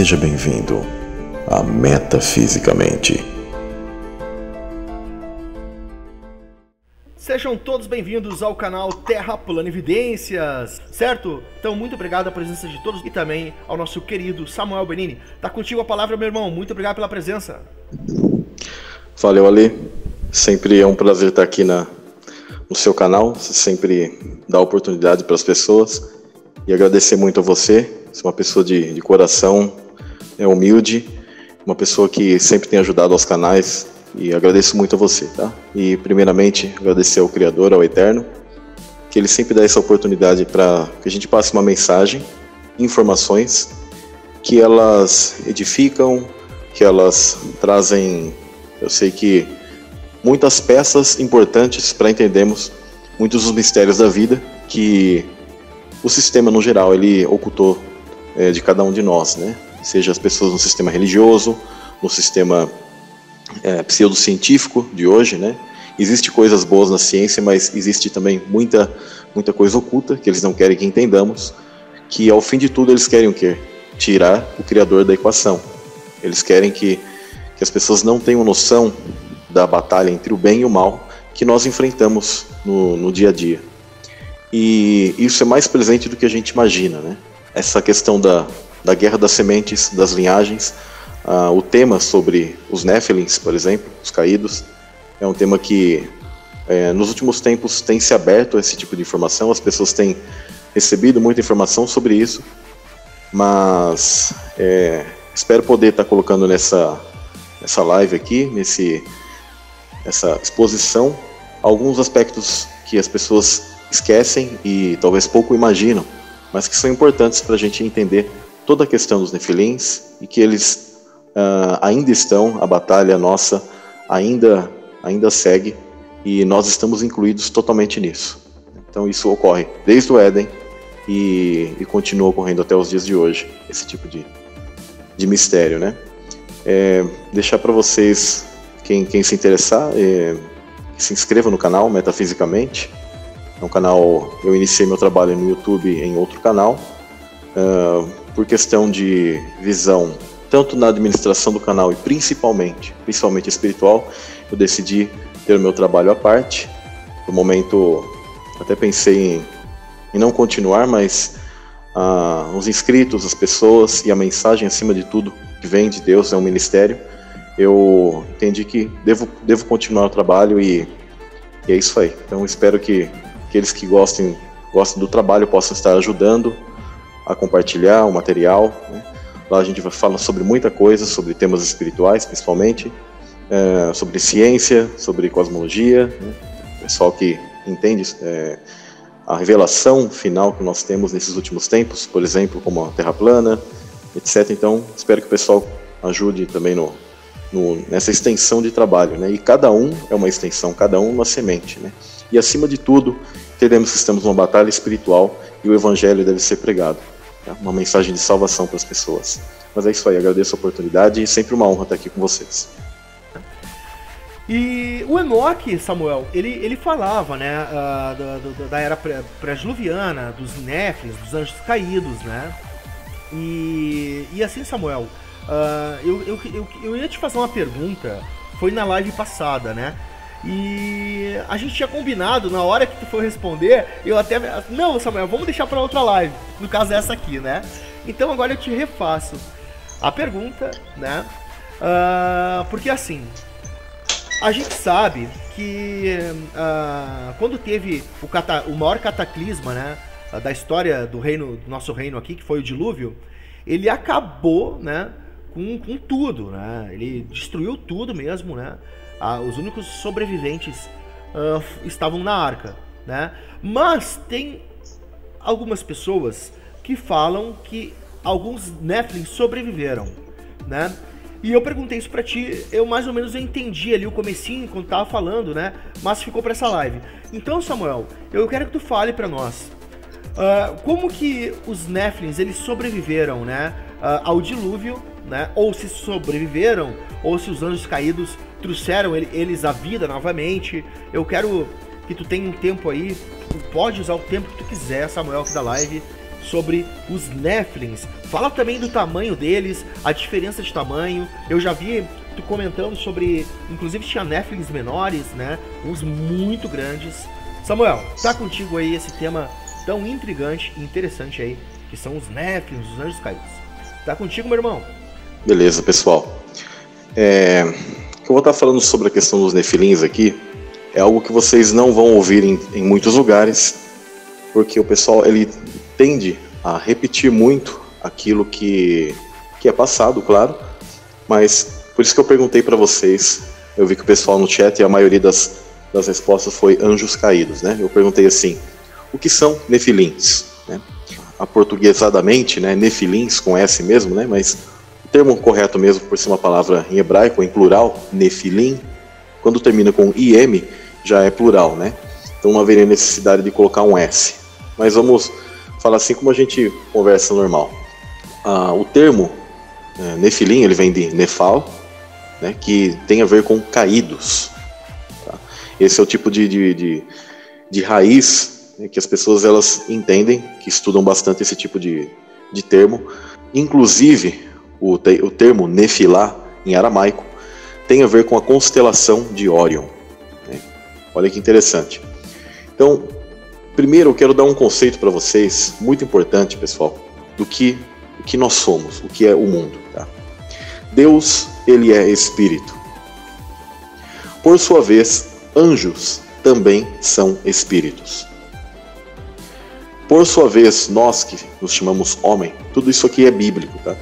Seja bem-vindo a Metafisicamente. Sejam todos bem-vindos ao canal Terra Plana Evidências, certo? Então, muito obrigado a presença de todos e também ao nosso querido Samuel Benini. Tá contigo a palavra, meu irmão. Muito obrigado pela presença. Valeu, Ali. Sempre é um prazer estar aqui na, no seu canal. Você sempre dá oportunidade para as pessoas. E agradecer muito a você. Você é uma pessoa de, de coração, é humilde, uma pessoa que sempre tem ajudado aos canais e agradeço muito a você, tá? E primeiramente agradecer ao Criador, ao Eterno, que ele sempre dá essa oportunidade para que a gente passe uma mensagem, informações que elas edificam, que elas trazem, eu sei que muitas peças importantes para entendermos muitos dos mistérios da vida que o sistema no geral ele ocultou é, de cada um de nós, né? Seja as pessoas no sistema religioso, no sistema é, pseudocientífico de hoje, né? Existe coisas boas na ciência, mas existe também muita, muita coisa oculta que eles não querem que entendamos, que ao fim de tudo eles querem o quê? Tirar o Criador da equação. Eles querem que, que as pessoas não tenham noção da batalha entre o bem e o mal que nós enfrentamos no, no dia a dia. E isso é mais presente do que a gente imagina, né? Essa questão da, da guerra das sementes, das linhagens, Uh, o tema sobre os Nephilims, por exemplo, os caídos, é um tema que é, nos últimos tempos tem se aberto a esse tipo de informação, as pessoas têm recebido muita informação sobre isso, mas é, espero poder estar colocando nessa, nessa live aqui, nesse, nessa exposição, alguns aspectos que as pessoas esquecem e talvez pouco imaginam, mas que são importantes para a gente entender toda a questão dos nefilins e que eles uh, ainda estão, a batalha nossa ainda, ainda segue e nós estamos incluídos totalmente nisso. Então isso ocorre desde o Éden e, e continua ocorrendo até os dias de hoje, esse tipo de, de mistério, né? É, deixar para vocês, quem, quem se interessar, é, se inscreva no canal Metafisicamente. É um canal, eu iniciei meu trabalho no YouTube em outro canal, uh, por questão de visão tanto na administração do canal e principalmente, principalmente espiritual, eu decidi ter o meu trabalho à parte. No momento, até pensei em, em não continuar, mas ah, os inscritos, as pessoas e a mensagem acima de tudo que vem de Deus é um ministério. Eu entendi que devo, devo continuar o trabalho e, e é isso aí. Então espero que aqueles que gostem, gostem do trabalho possam estar ajudando a compartilhar o material. Né? Lá a gente vai falar sobre muita coisa, sobre temas espirituais principalmente, é, sobre ciência, sobre cosmologia, né? pessoal que entende é, a revelação final que nós temos nesses últimos tempos, por exemplo, como a Terra plana, etc. Então, espero que o pessoal ajude também no, no, nessa extensão de trabalho, né? E cada um é uma extensão, cada um uma semente, né? E acima de tudo, entendemos que estamos numa batalha espiritual e o evangelho deve ser pregado. Tá? Uma mensagem de salvação para as pessoas. Mas é isso aí, agradeço a oportunidade e sempre uma honra estar aqui com vocês. E o Enoch, Samuel, ele, ele falava, né, uh, da, da, era pré-diluviana, dos Néfis, dos anjos caídos, né? E, e assim, Samuel, uh, eu, eu, eu, eu ia te fazer uma pergunta, foi na live passada, né? E a gente tinha combinado, na hora que tu for responder, eu até. Não, Samuel, vamos deixar para outra live. No caso, essa aqui, né? Então agora eu te refaço a pergunta, né? Uh, porque assim, a gente sabe que uh, quando teve o, cata o maior cataclisma, né? Da história do reino, do nosso reino aqui, que foi o dilúvio, ele acabou, né? Com, com tudo, né? Ele destruiu tudo mesmo, né? Ah, os únicos sobreviventes uh, estavam na arca, né? Mas tem algumas pessoas que falam que alguns Nephilim sobreviveram, né? E eu perguntei isso para ti, eu mais ou menos entendi ali o comecinho quando tava falando, né? Mas ficou para essa live. Então, Samuel, eu quero que tu fale para nós. Uh, como que os Nephilims eles sobreviveram, né? Uh, ao dilúvio, né? Ou se sobreviveram, ou se os anjos caídos trouxeram eles à vida novamente. Eu quero que tu tenha um tempo aí, tu pode usar o tempo que tu quiser, Samuel, aqui da live, sobre os Nephilims. Fala também do tamanho deles, a diferença de tamanho. Eu já vi tu comentando sobre, inclusive tinha Nephilims menores, né? Uns muito grandes. Samuel, tá contigo aí esse tema tão intrigante e interessante aí, que são os Nephilims, os anjos caídos. Tá contigo, meu irmão? Beleza, pessoal. É, eu vou estar falando sobre a questão dos Nefilins aqui. É algo que vocês não vão ouvir em, em muitos lugares, porque o pessoal ele tende a repetir muito aquilo que, que é passado, claro, mas por isso que eu perguntei para vocês. Eu vi que o pessoal no chat e a maioria das, das respostas foi anjos caídos, né? Eu perguntei assim: o que são nefilins? Né? Aportuguesadamente, né? Nefilins com S mesmo, né? Mas termo correto mesmo, por ser uma palavra em hebraico, em plural, nefilim, quando termina com im, já é plural, né? Então não haveria necessidade de colocar um S. Mas vamos falar assim como a gente conversa normal. Ah, o termo é, nefilim, ele vem de nefal, né, que tem a ver com caídos. Tá? Esse é o tipo de, de, de, de raiz né, que as pessoas elas entendem, que estudam bastante esse tipo de, de termo. Inclusive, o, te, o termo nefilá, em aramaico, tem a ver com a constelação de Órion. Né? Olha que interessante. Então, primeiro eu quero dar um conceito para vocês, muito importante, pessoal, do que, que nós somos, o que é o mundo. Tá? Deus, ele é espírito. Por sua vez, anjos também são espíritos. Por sua vez, nós que nos chamamos homem, tudo isso aqui é bíblico, tá?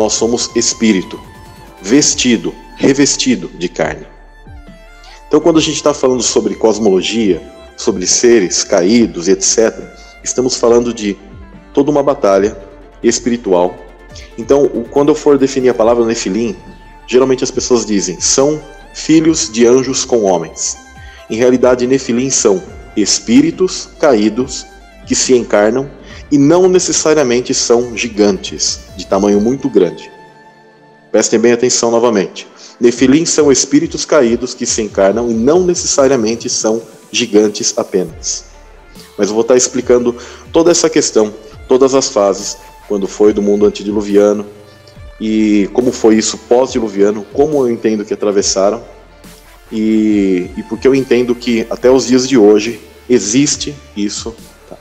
Nós somos espírito, vestido, revestido de carne. Então, quando a gente está falando sobre cosmologia, sobre seres caídos e etc., estamos falando de toda uma batalha espiritual. Então, quando eu for definir a palavra Nefilim, geralmente as pessoas dizem são filhos de anjos com homens. Em realidade, Nefilim são espíritos caídos que se encarnam e não necessariamente são gigantes, de tamanho muito grande. Prestem bem atenção novamente. Nefilim são espíritos caídos que se encarnam e não necessariamente são gigantes apenas. Mas eu vou estar explicando toda essa questão, todas as fases, quando foi do mundo antediluviano e como foi isso pós-diluviano, como eu entendo que atravessaram e, e porque eu entendo que até os dias de hoje existe isso?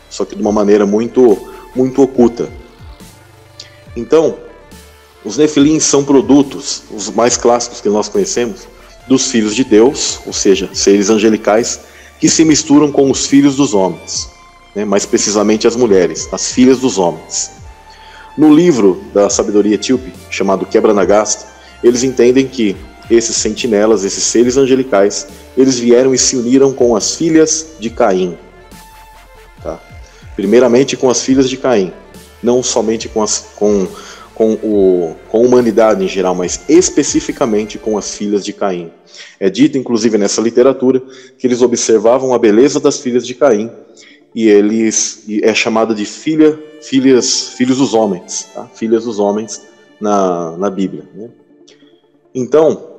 Só que de uma maneira muito, muito oculta. Então, os nefilins são produtos, os mais clássicos que nós conhecemos, dos filhos de Deus, ou seja, seres angelicais, que se misturam com os filhos dos homens, né? mais precisamente as mulheres, as filhas dos homens. No livro da sabedoria etíope, chamado Quebra-Nagasta, eles entendem que esses sentinelas, esses seres angelicais, eles vieram e se uniram com as filhas de Caim. Tá? Primeiramente com as filhas de Caim, não somente com as, com com, o, com a humanidade em geral, mas especificamente com as filhas de Caim. É dito, inclusive, nessa literatura, que eles observavam a beleza das filhas de Caim e eles e é chamada de filha, filhas, filhos dos homens, tá? filhas dos homens na, na Bíblia. Né? Então,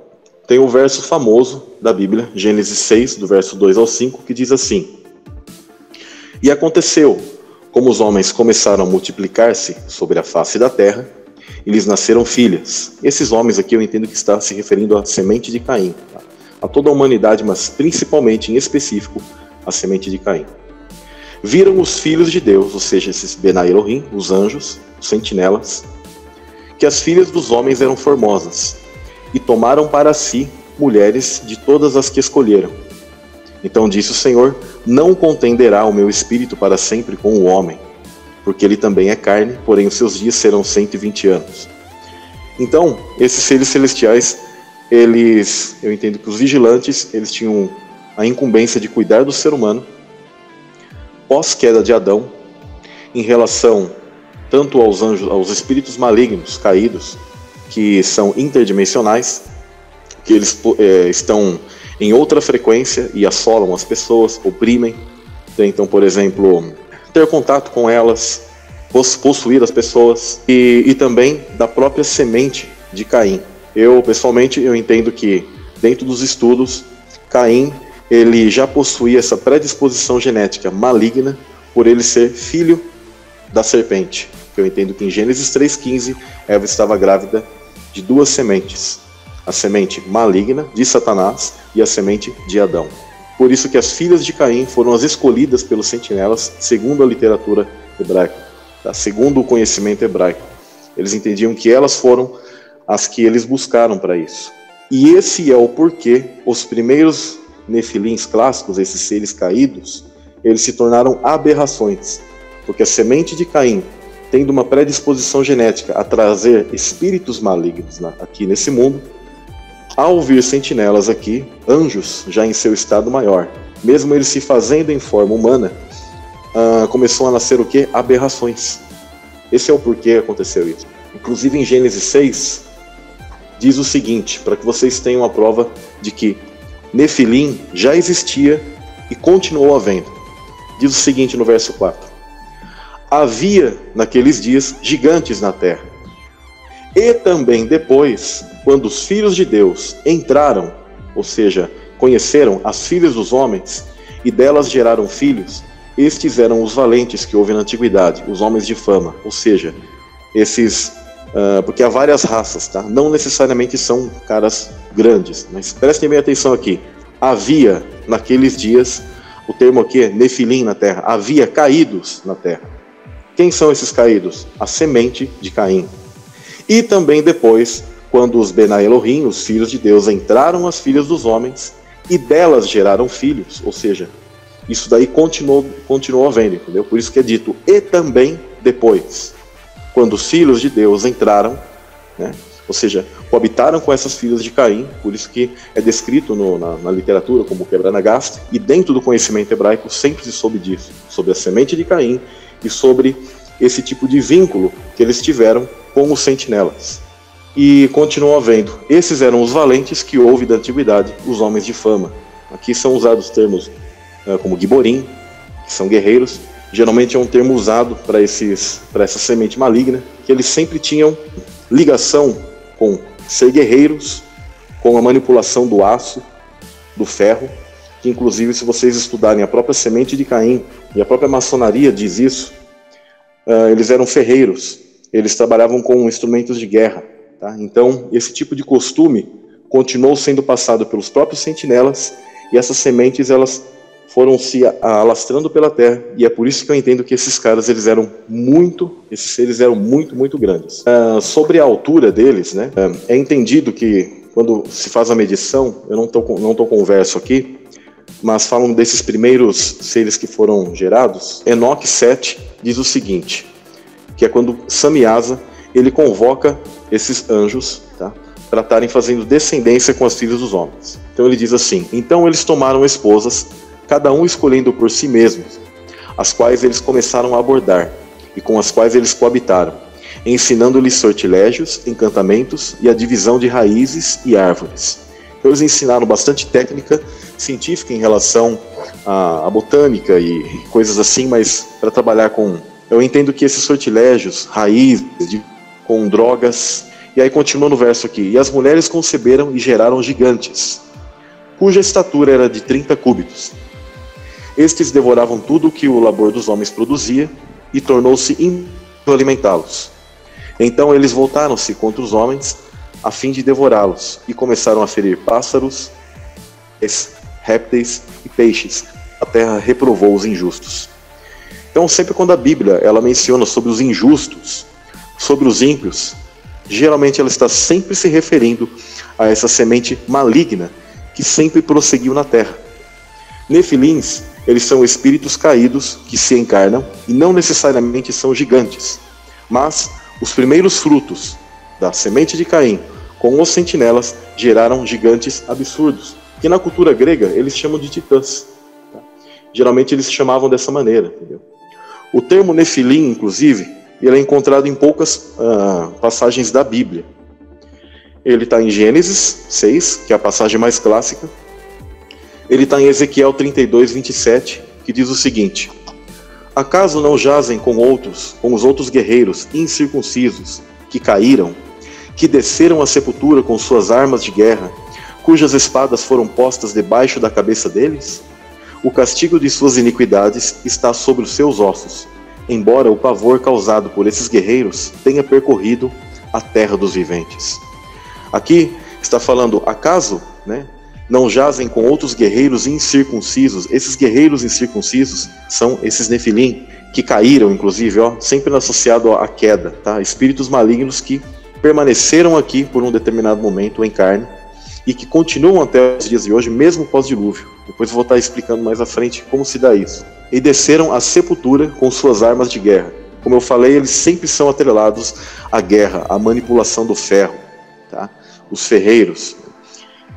tem o verso famoso da Bíblia, Gênesis 6, do verso 2 ao 5, que diz assim: E aconteceu, como os homens começaram a multiplicar-se sobre a face da terra, e lhes nasceram filhas. Esses homens aqui eu entendo que está se referindo à semente de Caim, tá? a toda a humanidade, mas principalmente em específico à semente de Caim. Viram os filhos de Deus, ou seja, esses Benai Elohim, os anjos, os sentinelas, que as filhas dos homens eram formosas, e tomaram para si mulheres de todas as que escolheram. Então disse o Senhor: Não contenderá o meu espírito para sempre com o homem, porque ele também é carne, porém os seus dias serão 120 anos. Então, esses seres celestiais, eles, eu entendo que os vigilantes, eles tinham a incumbência de cuidar do ser humano pós-queda de Adão, em relação tanto aos anjos, aos espíritos malignos caídos, que são interdimensionais, que eles é, estão em outra frequência e assolam as pessoas, oprimem. Então, por exemplo, ter contato com elas, possuir as pessoas e, e também da própria semente de Caim. Eu pessoalmente eu entendo que dentro dos estudos Caim ele já possuía essa predisposição genética maligna por ele ser filho da serpente. Eu entendo que em Gênesis 3,15, Eva estava grávida de duas sementes: a semente maligna de Satanás e a semente de Adão. Por isso que as filhas de Caim foram as escolhidas pelos sentinelas, segundo a literatura hebraica, tá? segundo o conhecimento hebraico. Eles entendiam que elas foram as que eles buscaram para isso. E esse é o porquê os primeiros nefilins clássicos, esses seres caídos, eles se tornaram aberrações, porque a semente de Caim, tendo uma predisposição genética a trazer espíritos malignos aqui nesse mundo, ao vir sentinelas aqui, anjos já em seu estado maior, mesmo eles se fazendo em forma humana, uh, começou a nascer o que? Aberrações. Esse é o porquê aconteceu isso. Inclusive em Gênesis 6, diz o seguinte, para que vocês tenham a prova de que Nefilim já existia e continuou havendo. Diz o seguinte no verso 4: Havia naqueles dias gigantes na terra. E também depois, quando os filhos de Deus entraram, ou seja, conheceram as filhas dos homens e delas geraram filhos, estes eram os valentes que houve na antiguidade, os homens de fama, ou seja, esses Uh, porque há várias raças, tá? Não necessariamente são caras grandes, mas prestem bem atenção aqui. Havia naqueles dias, o termo aqui é nefilim na terra, havia caídos na terra. Quem são esses caídos? A semente de Caim. E também depois, quando os Benai Elohim, os filhos de Deus, entraram as filhas dos homens e delas geraram filhos, ou seja, isso daí continuou, continuou havendo, entendeu? Por isso que é dito, e também depois quando os filhos de Deus entraram, né, ou seja, coabitaram com essas filhas de Caim, por isso que é descrito no, na, na, literatura como quebra-nagaste, e dentro do conhecimento hebraico sempre se soube disso, sobre a semente de Caim e sobre esse tipo de vínculo que eles tiveram com os sentinelas. E continuou havendo. Esses eram os valentes que houve da antiguidade, os homens de fama. Aqui são usados termos uh, como giborim, que são guerreiros, geralmente é um termo usado para essa semente maligna, que eles sempre tinham ligação com ser guerreiros, com a manipulação do aço, do ferro, que inclusive se vocês estudarem a própria semente de Caim e a própria maçonaria diz isso, uh, eles eram ferreiros, eles trabalhavam com instrumentos de guerra, tá? Então esse tipo de costume continuou sendo passado pelos próprios sentinelas e essas sementes elas foram se alastrando pela terra e é por isso que eu entendo que esses caras eles eram muito, esses seres eram muito, muito grandes. Uh, sobre a altura deles, né, uh, é entendido que quando se faz a medição, eu não tô, não tô com o verso aqui, mas falam desses primeiros seres que foram gerados. Enoque 7 diz o seguinte, que é quando Samiasa ele convoca esses anjos, tá? para estarem fazendo descendência com as filhas dos homens. Então ele diz assim: Então eles tomaram esposas cada um escolhendo por si mesmos, as quais eles começaram a abordar e com as quais eles coabitaram, ensinando-lhes sortilégios, encantamentos e a divisão de raízes e árvores. Então, eles ensinaram bastante técnica científica em relação à, à botânica e coisas assim, mas para trabalhar com. Eu entendo que esses sortilégios, raízes, de, com drogas. E aí continua no verso aqui: E as mulheres conceberam e geraram gigantes, cuja estatura era de 30 cúbitos estes devoravam tudo o que o labor dos homens produzia e tornou-se impossível alimentá-los. Então eles voltaram-se contra os homens a fim de devorá-los e começaram a ferir pássaros, répteis e peixes. A terra reprovou os injustos. Então sempre quando a Bíblia ela menciona sobre os injustos, sobre os ímpios, geralmente ela está sempre se referindo a essa semente maligna que sempre prosseguiu na terra. Nefilins eles são espíritos caídos que se encarnam e não necessariamente são gigantes. Mas os primeiros frutos da semente de Caim com os sentinelas geraram gigantes absurdos, que na cultura grega eles chamam de titãs. Tá? Geralmente eles chamavam dessa maneira. Entendeu? O termo Nefilim, inclusive, ele é encontrado em poucas uh, passagens da Bíblia. Ele está em Gênesis 6, que é a passagem mais clássica, ele está em Ezequiel 32, 27, que diz o seguinte: Acaso não jazem com outros, com os outros guerreiros incircuncisos, que caíram, que desceram à sepultura com suas armas de guerra, cujas espadas foram postas debaixo da cabeça deles? O castigo de suas iniquidades está sobre os seus ossos, embora o pavor causado por esses guerreiros tenha percorrido a terra dos viventes. Aqui está falando, acaso, né, não jazem com outros guerreiros incircuncisos. Esses guerreiros incircuncisos são esses nefilim que caíram, inclusive, ó, sempre associado à queda, tá? Espíritos malignos que permaneceram aqui por um determinado momento em carne e que continuam até os dias de hoje, mesmo pós-dilúvio. Depois vou estar explicando mais à frente como se dá isso. E desceram à sepultura com suas armas de guerra. Como eu falei, eles sempre são atrelados à guerra, à manipulação do ferro, tá? Os ferreiros,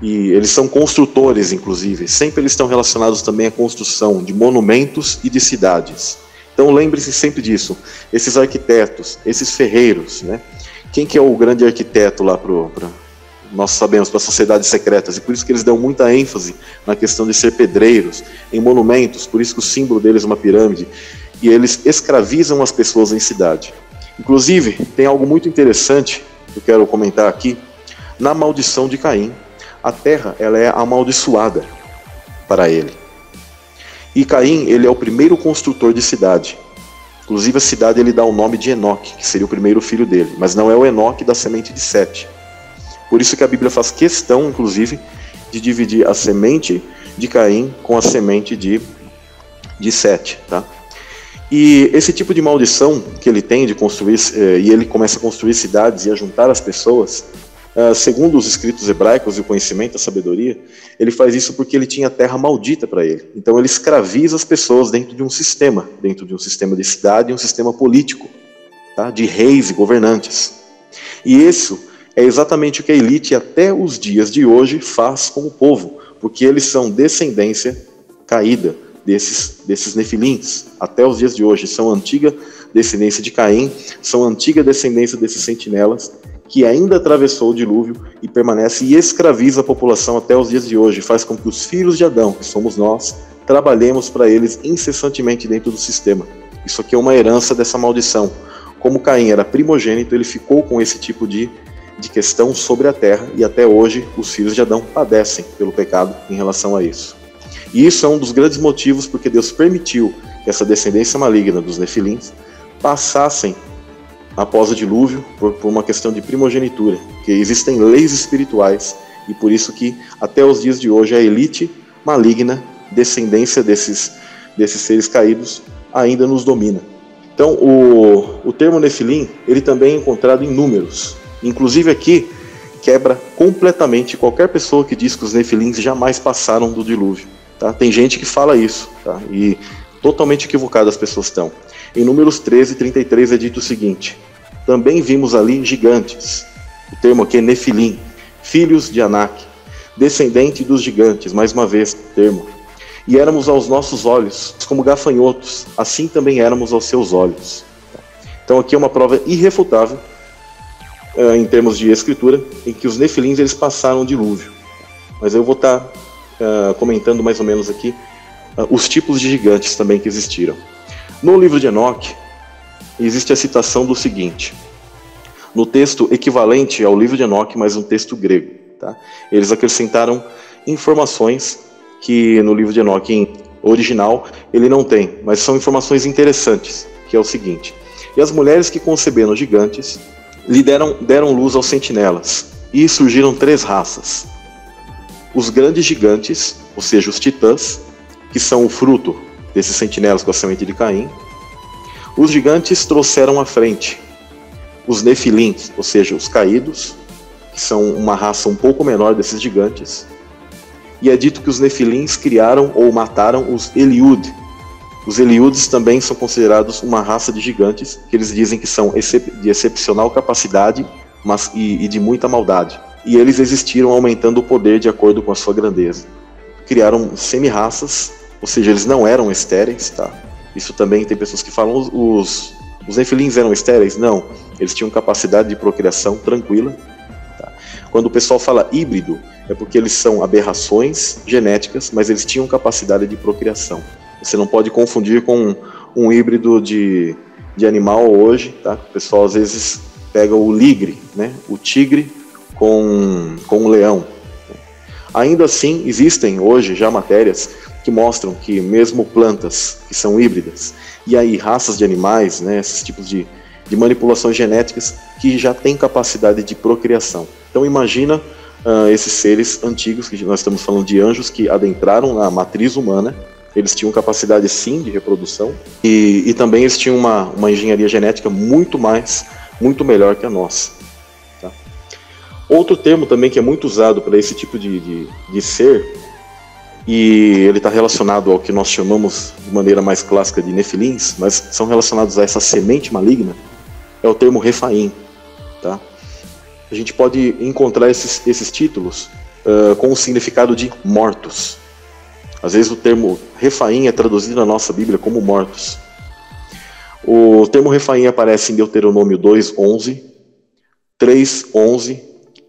e eles são construtores, inclusive. Sempre eles estão relacionados também à construção de monumentos e de cidades. Então lembre-se sempre disso. Esses arquitetos, esses ferreiros, né? Quem que é o grande arquiteto lá para nós sabemos para sociedades secretas e por isso que eles dão muita ênfase na questão de ser pedreiros em monumentos, por isso que o símbolo deles é uma pirâmide e eles escravizam as pessoas em cidade. Inclusive, tem algo muito interessante que eu quero comentar aqui na maldição de Caim, a terra ela é amaldiçoada para ele. E Caim, ele é o primeiro construtor de cidade. Inclusive a cidade ele dá o nome de Enoque, que seria o primeiro filho dele, mas não é o Enoque da semente de Sete. Por isso que a Bíblia faz questão, inclusive, de dividir a semente de Caim com a semente de, de Sete, tá? E esse tipo de maldição que ele tem de construir, eh, e ele começa a construir cidades e a juntar as pessoas, Uh, segundo os escritos hebraicos e o conhecimento, a sabedoria, ele faz isso porque ele tinha terra maldita para ele. Então ele escraviza as pessoas dentro de um sistema, dentro de um sistema de cidade e um sistema político, tá? de reis e governantes. E isso é exatamente o que a elite até os dias de hoje faz com o povo, porque eles são descendência caída desses, desses nefilins. Até os dias de hoje são antiga descendência de Caim, são antiga descendência desses sentinelas que ainda atravessou o dilúvio e permanece e escraviza a população até os dias de hoje, faz com que os filhos de Adão, que somos nós, trabalhemos para eles incessantemente dentro do sistema. Isso aqui é uma herança dessa maldição. Como Caim era primogênito, ele ficou com esse tipo de, de questão sobre a terra e até hoje os filhos de Adão padecem pelo pecado em relação a isso. E isso é um dos grandes motivos porque Deus permitiu que essa descendência maligna dos nefilins passassem após o dilúvio por, por uma questão de primogenitura, que existem leis espirituais e por isso que até os dias de hoje a elite maligna, descendência desses, desses seres caídos, ainda nos domina. Então o, o termo Nefilim ele também é encontrado em números, inclusive aqui quebra completamente qualquer pessoa que diz que os Nefilins jamais passaram do dilúvio. Tá? Tem gente que fala isso, tá? e totalmente equivocado as pessoas estão. Em Números 13, 33 é dito o seguinte: Também vimos ali gigantes, o termo aqui é Nefilim, filhos de Anak, descendente dos gigantes, mais uma vez, termo. E éramos aos nossos olhos como gafanhotos, assim também éramos aos seus olhos. Então aqui é uma prova irrefutável, uh, em termos de escritura, em que os nefilins eles passaram o dilúvio. Mas eu vou estar uh, comentando mais ou menos aqui uh, os tipos de gigantes também que existiram. No livro de Enoque, existe a citação do seguinte: no texto equivalente ao livro de Enoque, mas um texto grego. Tá? Eles acrescentaram informações que no livro de Enoque original ele não tem, mas são informações interessantes, que é o seguinte: E as mulheres que conceberam gigantes lhe deram, deram luz aos sentinelas, e surgiram três raças. Os grandes gigantes, ou seja, os titãs, que são o fruto desses sentinelas com a semente de Caim. Os gigantes trouxeram à frente os nefilins, ou seja, os caídos, que são uma raça um pouco menor desses gigantes. E é dito que os nefilins criaram ou mataram os Eliud. Os Eliudes também são considerados uma raça de gigantes, que eles dizem que são de excepcional capacidade mas, e, e de muita maldade. E eles existiram aumentando o poder de acordo com a sua grandeza. Criaram semi-raças ou seja, eles não eram estéreis, tá? Isso também tem pessoas que falam os, os nefilins eram estéreis? Não, eles tinham capacidade de procriação tranquila. Tá? Quando o pessoal fala híbrido, é porque eles são aberrações genéticas, mas eles tinham capacidade de procriação. Você não pode confundir com um, híbrido de, de animal hoje, tá? O pessoal às vezes pega o ligre, né? O tigre com, com o leão. Ainda assim, existem hoje já matérias que mostram que mesmo plantas que são híbridas e aí raças de animais, né, esses tipos de, de manipulações genéticas que já têm capacidade de procriação. Então imagina uh, esses seres antigos, que nós estamos falando de anjos que adentraram na matriz humana, eles tinham capacidade sim de reprodução e, e também eles tinham uma, uma engenharia genética muito mais, muito melhor que a nossa. Tá? Outro termo também que é muito usado para esse tipo de, de, de ser e ele está relacionado ao que nós chamamos de maneira mais clássica de nefilins, mas são relacionados a essa semente maligna, é o termo refaim. Tá? A gente pode encontrar esses, esses títulos uh, com o significado de mortos. Às vezes o termo refaim é traduzido na nossa Bíblia como mortos. O termo refaim aparece em Deuteronômio 2:11, 3:11,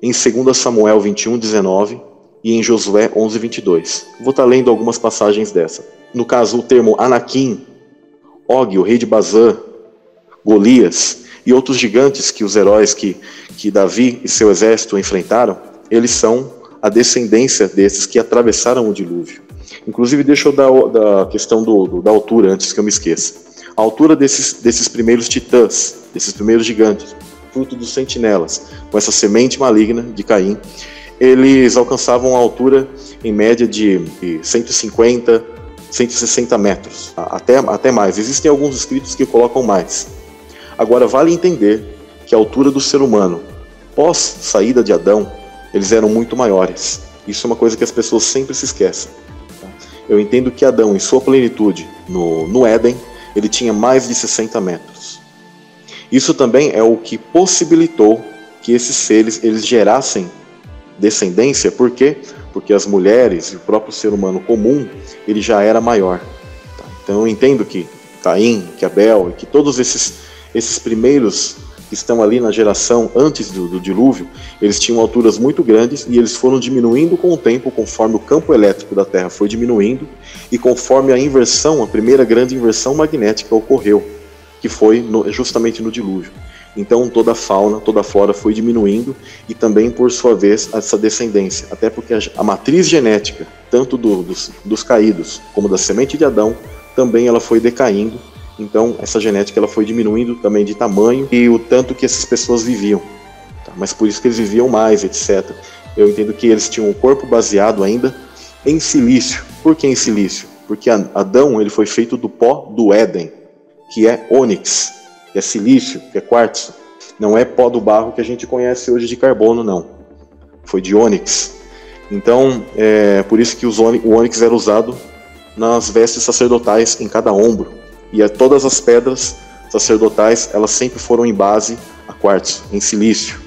em 2 Samuel 21:19 e em Josué 11, 22. Vou estar lendo algumas passagens dessa. No caso, o termo Anakim, Og, o rei de Bazã, Golias e outros gigantes que os heróis que, que Davi e seu exército enfrentaram, eles são a descendência desses que atravessaram o dilúvio. Inclusive, deixa eu dar da questão do, do, da altura antes que eu me esqueça. A altura desses, desses primeiros titãs, desses primeiros gigantes, fruto dos sentinelas, com essa semente maligna de Caim, eles alcançavam a altura em média de 150, 160 metros, até, até mais. Existem alguns escritos que colocam mais. Agora, vale entender que a altura do ser humano, pós saída de Adão, eles eram muito maiores. Isso é uma coisa que as pessoas sempre se esquecem. Eu entendo que Adão, em sua plenitude, no, no Éden, ele tinha mais de 60 metros. Isso também é o que possibilitou que esses seres eles gerassem descendência, por quê? Porque as mulheres e o próprio ser humano comum, ele já era maior. Tá? Então eu entendo que Caim, que Abel, e que todos esses, esses primeiros que estão ali na geração antes do, do, dilúvio, eles tinham alturas muito grandes e eles foram diminuindo com o tempo, conforme o campo elétrico da Terra foi diminuindo e conforme a inversão, a primeira grande inversão magnética ocorreu, que foi no, justamente no dilúvio. Então toda a fauna, toda a flora foi diminuindo e também, por sua vez, essa descendência. Até porque a, a matriz genética, tanto do, dos, dos caídos como da semente de Adão, também ela foi decaindo. Então essa genética ela foi diminuindo também de tamanho e o tanto que essas pessoas viviam. Tá? Mas por isso que eles viviam mais, etc. Eu entendo que eles tinham um corpo baseado ainda em silício. Por que em silício? Porque Adão ele foi feito do pó do Éden, que é ônix, que é silício, que é quartzo. Não é pó do barro que a gente conhece hoje de carbono, não. Foi de ônix. Então, é por isso que o ônix era usado nas vestes sacerdotais em cada ombro. E todas as pedras sacerdotais, elas sempre foram em base a quartzo, em silício.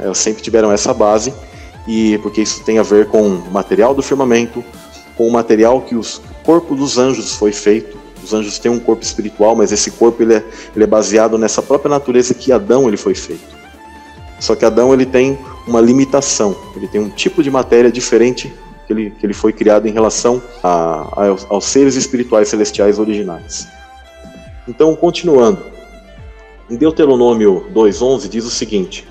Elas sempre tiveram essa base, e porque isso tem a ver com o material do firmamento, com o material que os, o corpo dos anjos foi feito, os anjos têm um corpo espiritual, mas esse corpo ele é, ele é baseado nessa própria natureza que Adão ele foi feito. Só que Adão ele tem uma limitação, ele tem um tipo de matéria diferente que ele, que ele foi criado em relação a, a, aos seres espirituais celestiais originais. Então, continuando, em Deuteronômio 2,11 diz o seguinte: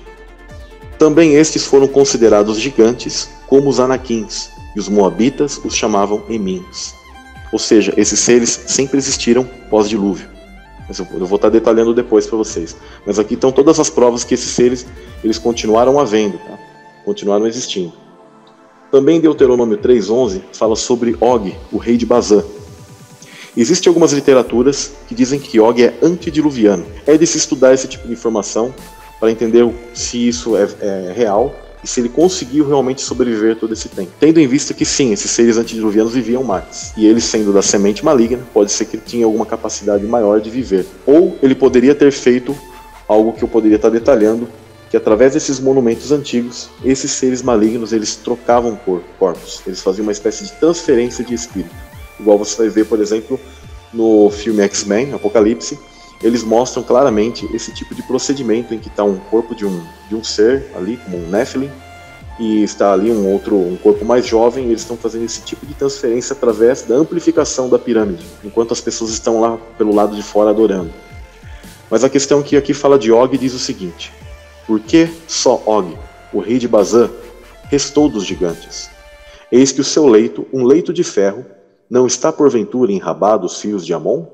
Também estes foram considerados gigantes, como os anaquins, e os moabitas os chamavam emins. Ou seja, esses seres sempre existiram pós-dilúvio. Eu vou estar detalhando depois para vocês. Mas aqui estão todas as provas que esses seres eles continuaram havendo, tá? continuaram existindo. Também Deuteronômio 3:11 fala sobre Og, o rei de Bazã. Existem algumas literaturas que dizem que Og é antediluviano. É de se estudar esse tipo de informação para entender se isso é, é real e se ele conseguiu realmente sobreviver todo esse tempo. Tendo em vista que sim, esses seres antediluvianos viviam mais. E ele sendo da semente maligna, pode ser que ele tinha alguma capacidade maior de viver. Ou ele poderia ter feito algo que eu poderia estar detalhando, que através desses monumentos antigos, esses seres malignos, eles trocavam corpos. Eles faziam uma espécie de transferência de espírito. Igual você vai ver, por exemplo, no filme X-Men, Apocalipse, eles mostram claramente esse tipo de procedimento em que está um corpo de um, de um ser ali, como um Nephilim, e está ali um outro, um corpo mais jovem, eles estão fazendo esse tipo de transferência através da amplificação da pirâmide, enquanto as pessoas estão lá pelo lado de fora adorando. Mas a questão que aqui fala de Og diz o seguinte: Por que só Og, o rei de Bazã, restou dos gigantes? Eis que o seu leito, um leito de ferro, não está porventura enrabado os fios de Amon?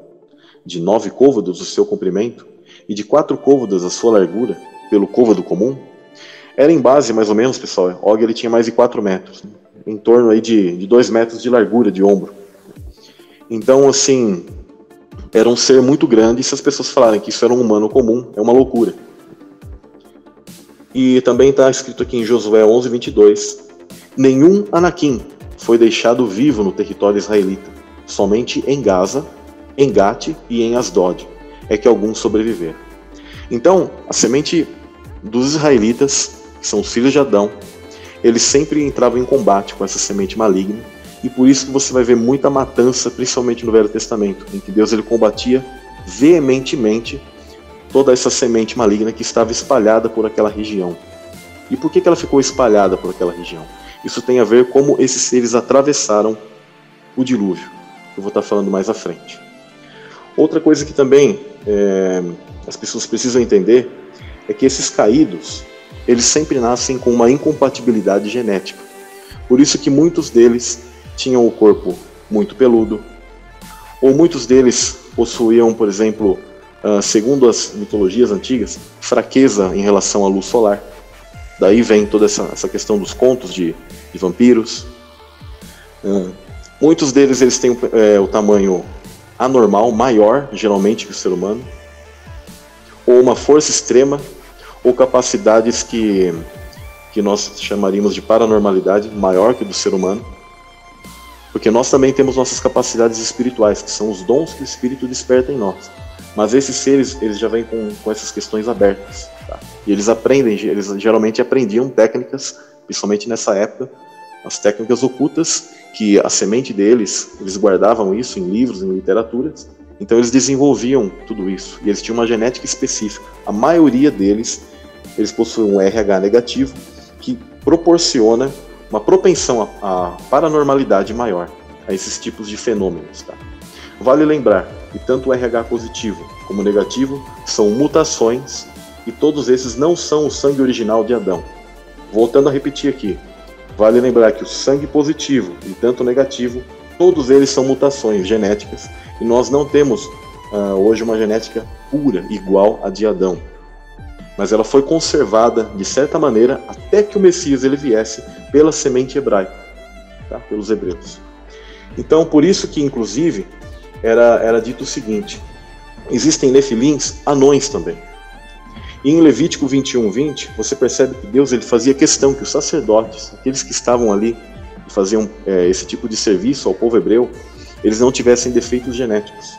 De nove côvados o seu comprimento, e de quatro côvados a sua largura, pelo côvado comum? Era em base, mais ou menos, pessoal, Og ele tinha mais de 4 metros, né? em torno aí de, de 2 metros de largura de ombro. Então, assim, era um ser muito grande, e se as pessoas falarem que isso era um humano comum, é uma loucura. E também está escrito aqui em Josué 11, 22, Nenhum Anakim foi deixado vivo no território israelita, somente em Gaza, em Gate e em Asdod é que alguns sobreviveram. Então, a semente dos israelitas, que são os filhos de Adão, eles sempre entravam em combate com essa semente maligna, e por isso que você vai ver muita matança, principalmente no Velho Testamento, em que Deus ele combatia veementemente toda essa semente maligna que estava espalhada por aquela região. E por que, que ela ficou espalhada por aquela região? Isso tem a ver como esses seres atravessaram o dilúvio, eu vou estar falando mais à frente. Outra coisa que também é, as pessoas precisam entender é que esses caídos, eles sempre nascem com uma incompatibilidade genética. Por isso que muitos deles tinham o corpo muito peludo, ou muitos deles possuíam, por exemplo, uh, segundo as mitologias antigas, fraqueza em relação à luz solar. Daí vem toda essa, essa questão dos contos de, de vampiros. Uh, muitos deles eles têm é, o tamanho anormal, maior, geralmente, que o ser humano ou uma força extrema, ou capacidades que, que nós chamaríamos de paranormalidade, maior que do ser humano. Porque nós também temos nossas capacidades espirituais, que são os dons que o Espírito desperta em nós. Mas esses seres, eles já vêm com, com essas questões abertas. Tá? E eles aprendem, eles geralmente aprendiam técnicas, principalmente nessa época, as técnicas ocultas, que a semente deles, eles guardavam isso em livros, em literaturas, então eles desenvolviam tudo isso e eles tinham uma genética específica. A maioria deles, eles possuem um RH negativo que proporciona uma propensão à paranormalidade maior a esses tipos de fenômenos. Tá? Vale lembrar que tanto o RH positivo como negativo são mutações e todos esses não são o sangue original de Adão. Voltando a repetir aqui, vale lembrar que o sangue positivo e tanto negativo, todos eles são mutações genéticas e nós não temos uh, hoje uma genética pura, igual a de Adão. Mas ela foi conservada de certa maneira até que o Messias ele viesse pela semente hebraica, tá? pelos hebreus. Então, por isso que, inclusive, era, era dito o seguinte: existem nefilins anões também. E em Levítico 21, 20, você percebe que Deus ele fazia questão que os sacerdotes, aqueles que estavam ali e faziam é, esse tipo de serviço ao povo hebreu, eles não tivessem defeitos genéticos.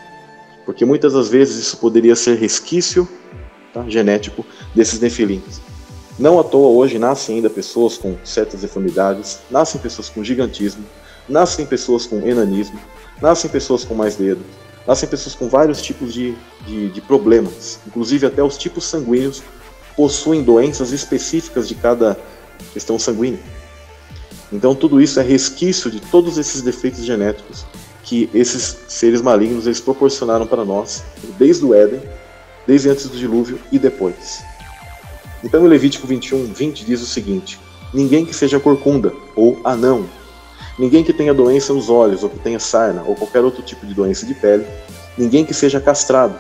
Porque muitas das vezes isso poderia ser resquício tá, genético desses nefilins. Não à toa hoje nascem ainda pessoas com certas deformidades, nascem pessoas com gigantismo, nascem pessoas com enanismo, nascem pessoas com mais dedos, nascem pessoas com vários tipos de, de, de problemas. Inclusive até os tipos sanguíneos possuem doenças específicas de cada questão sanguínea. Então tudo isso é resquício de todos esses defeitos genéticos que esses seres malignos eles proporcionaram para nós, desde o Éden, desde antes do dilúvio e depois. Então, em Levítico 21, 20 diz o seguinte: Ninguém que seja corcunda ou anão, ninguém que tenha doença nos olhos, ou que tenha sarna, ou qualquer outro tipo de doença de pele, ninguém que seja castrado,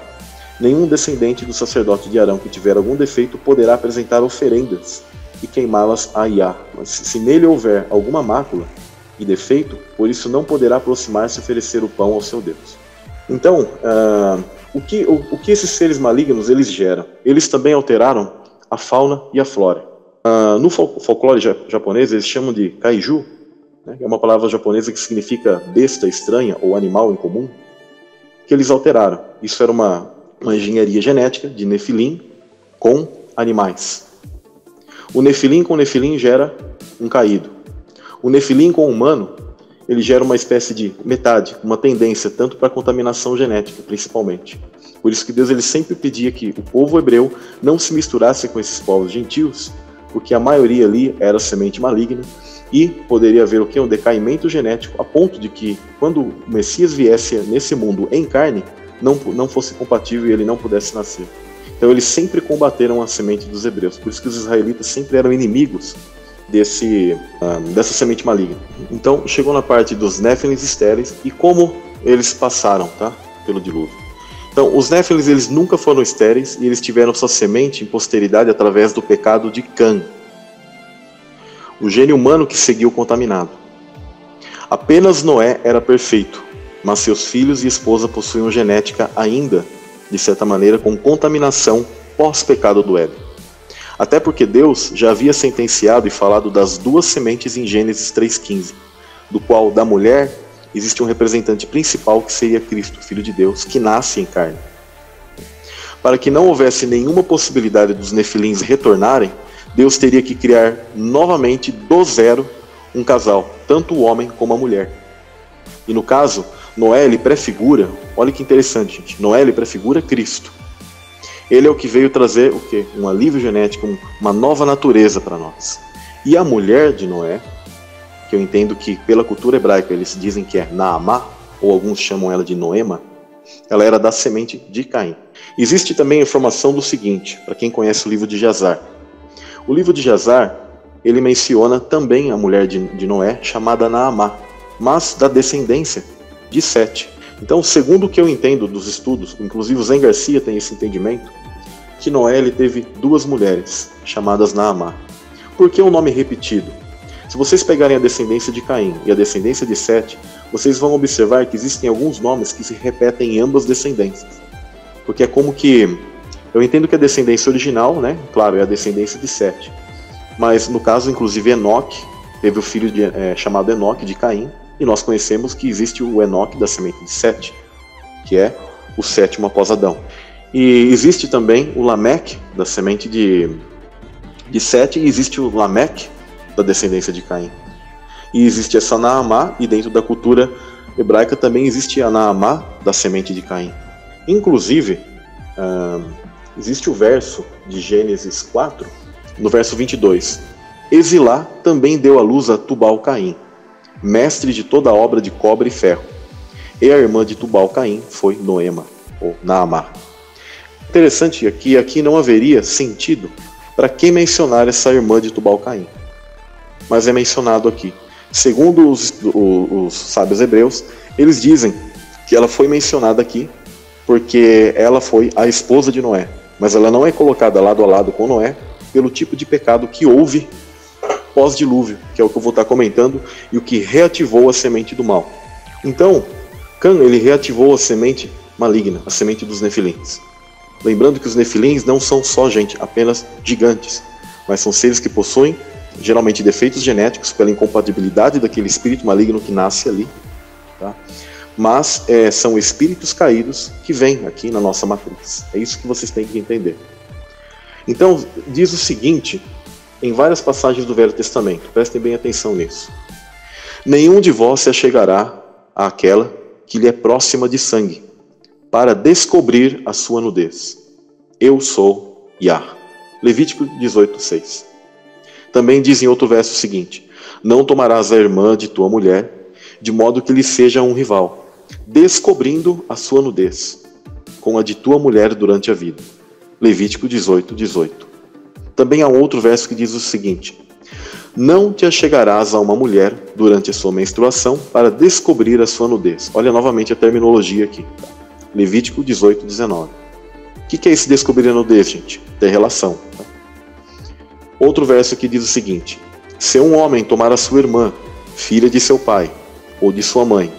nenhum descendente do sacerdote de Arão que tiver algum defeito poderá apresentar oferendas e queimá-las a Iá. Mas se nele houver alguma mácula, e defeito, por isso não poderá aproximar-se e oferecer o pão ao seu Deus. Então, uh, o, que, o, o, que esses seres malignos eles geram? Eles também alteraram a fauna e a flora. Uh, no folclore japonês eles chamam de kaiju, né, é uma palavra japonesa que significa besta estranha ou animal incomum, que eles alteraram. Isso era uma, uma engenharia genética de nefilim com animais. O nefilim com nefilim gera um caído. O nefilim com humano, ele gera uma espécie de metade, uma tendência tanto para contaminação genética, principalmente. Por isso que Deus ele sempre pedia que o povo hebreu não se misturasse com esses povos gentios, porque a maioria ali era semente maligna e poderia haver o que um decaimento genético a ponto de que quando o Messias viesse nesse mundo em carne, não, não fosse compatível e ele não pudesse nascer. Então eles sempre combateram a semente dos hebreus. Por isso que os israelitas sempre eram inimigos desse, uh, dessa semente maligna. Então chegou na parte dos néfilins estéreis e como eles passaram tá, pelo dilúvio. Então, os néfilins eles nunca foram estéreis e eles tiveram sua semente em posteridade através do pecado de Cã, o gênio humano que seguiu contaminado. Apenas Noé era perfeito, mas seus filhos e esposa possuíam genética ainda, de certa maneira, com contaminação pós-pecado do Éden. Até porque Deus já havia sentenciado e falado das duas sementes em Gênesis 3,15, do qual da mulher existe um representante principal que seria Cristo, Filho de Deus, que nasce em carne. Para que não houvesse nenhuma possibilidade dos nefilins retornarem, Deus teria que criar novamente do zero um casal, tanto o homem como a mulher. E no caso, Noé ele prefigura, olha que interessante, gente. Noé ele prefigura Cristo. Ele é o que veio trazer o quê? Um alívio genético, uma nova natureza para nós. E a mulher de Noé que eu entendo que pela cultura hebraica eles dizem que é Naamá, ou alguns chamam ela de Noema, ela era da semente de Caim. Existe também a informação do seguinte, para quem conhece o livro de Jazar. O livro de Jazar, ele menciona também a mulher de, de Noé, chamada Naamá, mas da descendência de Sete. Então, segundo o que eu entendo dos estudos, inclusive o Zen Garcia tem esse entendimento, que Noé ele teve duas mulheres, chamadas Naamá. Por que o um nome repetido? Se vocês pegarem a descendência de Caim e a descendência de Sete, vocês vão observar que existem alguns nomes que se repetem em ambas descendências. Porque é como que. Eu entendo que a descendência original, né? Claro, é a descendência de Sete. Mas no caso, inclusive, Enoque teve o filho de, é, chamado Enoque de Caim, e nós conhecemos que existe o Enoque da semente de Sete, que é o sétimo após Adão. E existe também o Lameque da semente de, de Sete, e existe o Lameque da descendência de Caim. E existe essa Naamá, e dentro da cultura hebraica também existe a Naamá da semente de Caim. Inclusive, uh, existe o verso de Gênesis 4, no verso 22. Exilá também deu à luz a Tubal-Caim, mestre de toda a obra de cobre e ferro. E a irmã de Tubal-Caim foi Noema, ou Naamá. Interessante aqui, aqui não haveria sentido para quem mencionar essa irmã de Tubal-Caim mas é mencionado aqui. Segundo os, os, os sábios hebreus, eles dizem que ela foi mencionada aqui porque ela foi a esposa de Noé, mas ela não é colocada lado a lado com Noé pelo tipo de pecado que houve pós-dilúvio, que é o que eu vou estar comentando, e o que reativou a semente do mal. Então, Cã ele reativou a semente maligna, a semente dos nefilins. Lembrando que os nefilins não são só gente, apenas gigantes, mas são seres que possuem geralmente defeitos genéticos pela incompatibilidade daquele espírito maligno que nasce ali, tá? Mas é, são espíritos caídos que vêm aqui na nossa matriz. É isso que vocês têm que entender. Então, diz o seguinte, em várias passagens do Velho Testamento, prestem bem atenção nisso. Nenhum de vós se achegará àquela que lhe é próxima de sangue, para descobrir a sua nudez. Eu sou Yah. Levítico 18, 6. Também diz em outro verso o seguinte: Não tomarás a irmã de tua mulher, de modo que lhe seja um rival, descobrindo a sua nudez, com a de tua mulher durante a vida. Levítico 18, 18. Também há um outro verso que diz o seguinte: Não te achegarás a uma mulher durante a sua menstruação para descobrir a sua nudez. Olha novamente a terminologia aqui. Levítico 18, 19. O que é esse descobrir a nudez, gente? Ter relação. Tá? Outro verso que diz o seguinte: Se um homem tomar a sua irmã, filha de seu pai ou de sua mãe,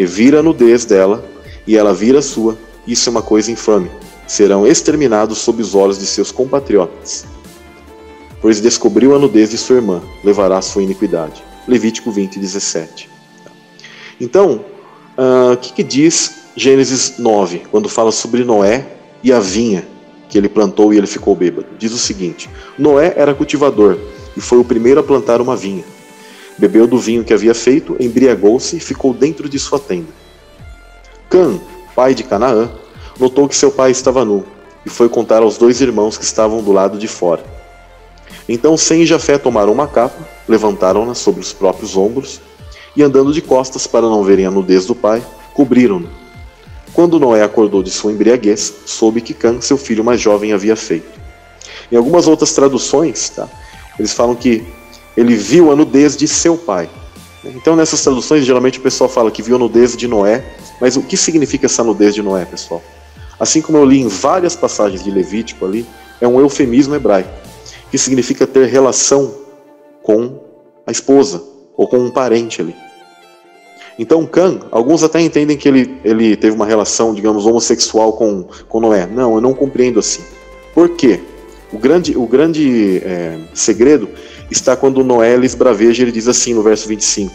e vira a nudez dela, e ela vira a sua, isso é uma coisa infame. Serão exterminados sob os olhos de seus compatriotas. Pois descobriu a nudez de sua irmã, levará a sua iniquidade. Levítico 20, 17. Então, uh, o que, que diz Gênesis 9, quando fala sobre Noé e a vinha? que ele plantou e ele ficou bêbado. Diz o seguinte: Noé era cultivador e foi o primeiro a plantar uma vinha. Bebeu do vinho que havia feito, embriagou-se e ficou dentro de sua tenda. Cã, pai de Canaã, notou que seu pai estava nu e foi contar aos dois irmãos que estavam do lado de fora. Então Sem e Jafé tomaram uma capa, levantaram-na sobre os próprios ombros e, andando de costas para não verem a nudez do pai, cobriram-no quando Noé acordou de sua embriaguez, soube que Cã, seu filho mais jovem, havia feito. Em algumas outras traduções, tá, eles falam que ele viu a nudez de seu pai. Então, nessas traduções, geralmente o pessoal fala que viu a nudez de Noé, mas o que significa essa nudez de Noé, pessoal? Assim como eu li em várias passagens de Levítico ali, é um eufemismo hebraico, que significa ter relação com a esposa ou com um parente ali. Então, Cã, alguns até entendem que ele, ele teve uma relação, digamos, homossexual com, com Noé. Não, eu não compreendo assim. Por quê? O grande, o grande é, segredo está quando Noé lhe esbraveja, ele diz assim no verso 25: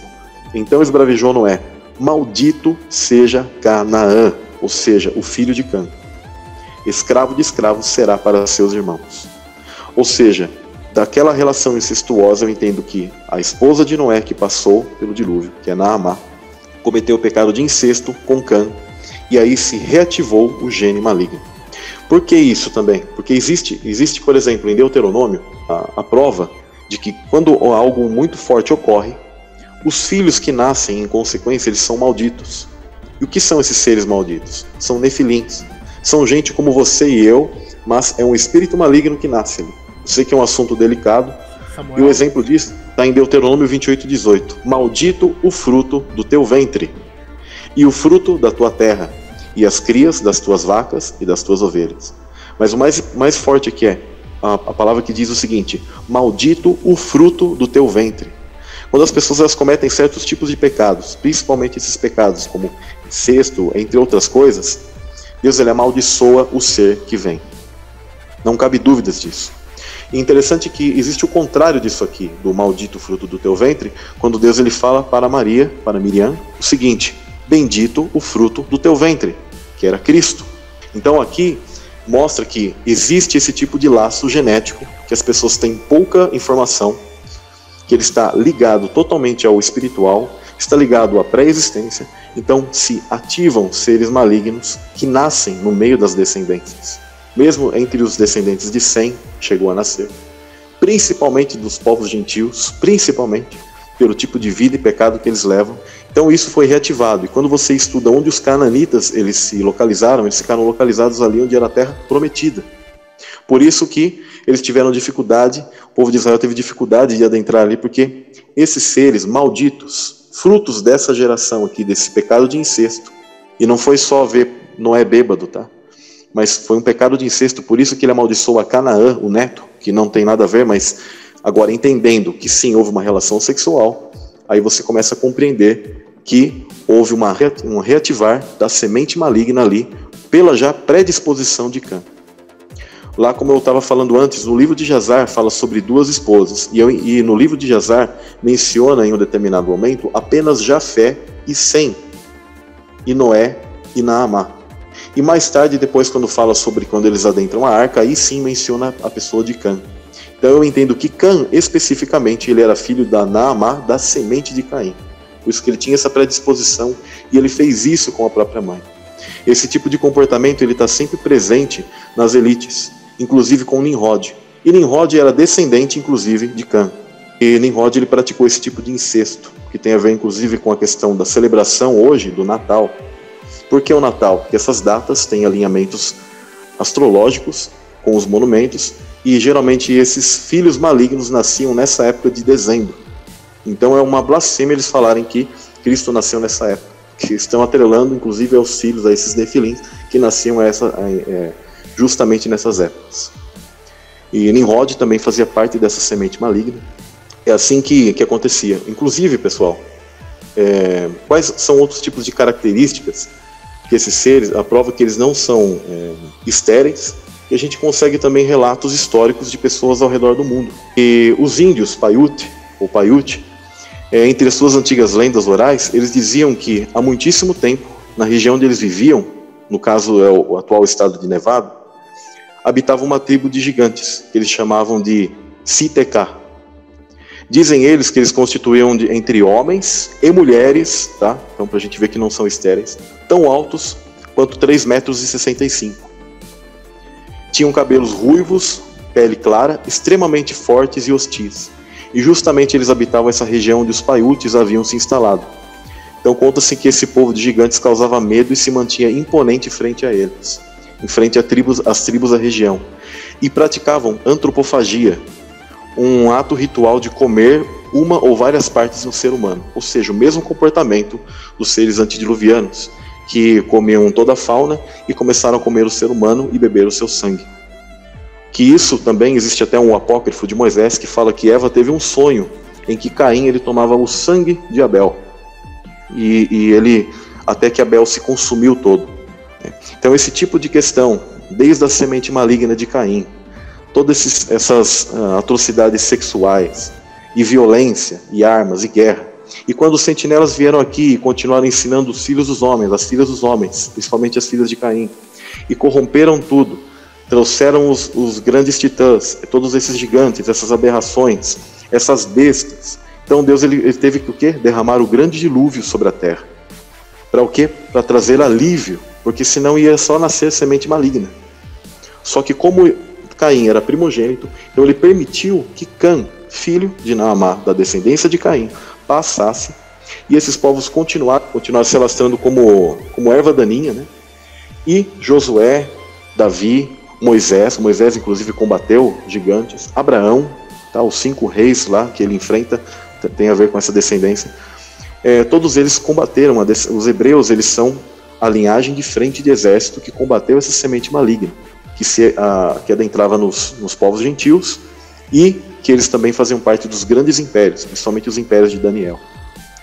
Então esbravejou Noé: Maldito seja Canaã, ou seja, o filho de Cã. Escravo de escravo será para seus irmãos. Ou seja, daquela relação incestuosa eu entendo que a esposa de Noé que passou pelo dilúvio, que é Naamá, cometeu o pecado de incesto com Cã, e aí se reativou o gene maligno. Por que isso também? Porque existe, existe por exemplo, em Deuteronômio, a, a prova de que quando algo muito forte ocorre, os filhos que nascem em consequência, eles são malditos. E o que são esses seres malditos? São nefilins. São gente como você e eu, mas é um espírito maligno que nasce ali. Eu sei que é um assunto delicado. Samuel. E o exemplo disso está em Deuteronômio 28, 18. Maldito o fruto do teu ventre, e o fruto da tua terra, e as crias das tuas vacas e das tuas ovelhas. Mas o mais, mais forte aqui é a, a palavra que diz o seguinte: Maldito o fruto do teu ventre. Quando as pessoas elas cometem certos tipos de pecados, principalmente esses pecados como incesto, entre outras coisas, Deus ele amaldiçoa o ser que vem. Não cabe dúvidas disso. E interessante que existe o contrário disso aqui, do maldito fruto do teu ventre, quando Deus ele fala para Maria, para Miriam, o seguinte: Bendito o fruto do teu ventre, que era Cristo. Então aqui mostra que existe esse tipo de laço genético, que as pessoas têm pouca informação, que ele está ligado totalmente ao espiritual, está ligado à pré-existência, então se ativam seres malignos que nascem no meio das descendências. Mesmo entre os descendentes de Sem, chegou a nascer, principalmente dos povos gentios, principalmente pelo tipo de vida e pecado que eles levam. Então isso foi reativado. E quando você estuda onde os cananitas eles se localizaram, eles ficaram localizados ali onde era a terra prometida. Por isso que eles tiveram dificuldade, o povo de Israel teve dificuldade de adentrar ali, porque esses seres malditos, frutos dessa geração aqui, desse pecado de incesto, e não foi só ver Noé bêbado, tá? Mas foi um pecado de incesto, por isso que ele amaldiçoou a Canaã, o neto, que não tem nada a ver, mas Agora, entendendo que sim, houve uma relação sexual, aí você começa a compreender que houve uma, um reativar da semente maligna ali, pela já predisposição de Cã. Lá, como eu estava falando antes, no livro de Jazar fala sobre duas esposas, e, eu, e no livro de Jazar menciona em um determinado momento apenas Jafé e Sem, e Noé e Naamá. E mais tarde, depois, quando fala sobre quando eles adentram a arca, aí sim menciona a pessoa de Cã. Então eu entendo que Cã, especificamente, ele era filho da Naamá, da semente de Caim. Por isso que ele tinha essa predisposição e ele fez isso com a própria mãe. Esse tipo de comportamento ele está sempre presente nas elites, inclusive com Nimrod. E Nimrod era descendente, inclusive, de Cã. E Nimrod ele praticou esse tipo de incesto, que tem a ver, inclusive, com a questão da celebração hoje do Natal. Por que o Natal? Porque essas datas têm alinhamentos astrológicos com os monumentos e geralmente esses filhos malignos nasciam nessa época de dezembro. Então é uma blasfêmia eles falarem que Cristo nasceu nessa época, que estão atrelando inclusive aos filhos, a esses nefilins que nasciam essa, é, justamente nessas épocas. E Nimrod também fazia parte dessa semente maligna. É assim que, que acontecia. Inclusive, pessoal, é, quais são outros tipos de características que esses seres, a prova que eles não são é, estéreis, e a gente consegue também relatos históricos de pessoas ao redor do mundo. E os índios Paiute, ou Paiute, é, entre as suas antigas lendas orais, eles diziam que há muitíssimo tempo, na região onde eles viviam, no caso é o atual estado de Nevada, habitava uma tribo de gigantes, que eles chamavam de Siteká. Dizem eles que eles constituíam de, entre homens e mulheres, tá? Então, para a gente ver que não são estéreis, tão altos quanto 3 metros e 65 tinham cabelos ruivos, pele clara, extremamente fortes e hostis. E justamente eles habitavam essa região onde os paiutes haviam se instalado. Então conta-se que esse povo de gigantes causava medo e se mantinha imponente frente a eles, em frente às tribos, tribos da região. E praticavam antropofagia, um ato ritual de comer uma ou várias partes do ser humano, ou seja, o mesmo comportamento dos seres antediluvianos, que comiam toda a fauna e começaram a comer o ser humano e beber o seu sangue. Que isso também existe até um apócrifo de Moisés que fala que Eva teve um sonho em que Caim ele tomava o sangue de Abel e, e ele até que Abel se consumiu todo. Então esse tipo de questão, desde a semente maligna de Caim, todas esses, essas uh, atrocidades sexuais e violência e armas e guerra, e quando os sentinelas vieram aqui e continuaram ensinando os filhos dos homens, as filhas dos homens, principalmente as filhas de Caim, e corromperam tudo, trouxeram os, os grandes titãs, todos esses gigantes, essas aberrações, essas bestas. Então Deus ele, ele teve que o quê? Derramar o grande dilúvio sobre a terra. Para o quê? Para trazer alívio, porque senão ia só nascer semente maligna. Só que como Caim era primogênito, então ele permitiu que Cã, filho de Naamá, da descendência de Caim, passasse e esses povos continuaram, continuaram se alastrando como, como erva daninha, né? E Josué, Davi, Moisés, Moisés inclusive combateu gigantes, Abraão, tá, os cinco reis lá que ele enfrenta, tem a ver com essa descendência. É, todos eles combateram, os hebreus eles são a linhagem de frente de exército que combateu essa semente maligna, que, se, a, que adentrava nos, nos povos gentios e que eles também faziam parte dos grandes impérios, principalmente os impérios de Daniel.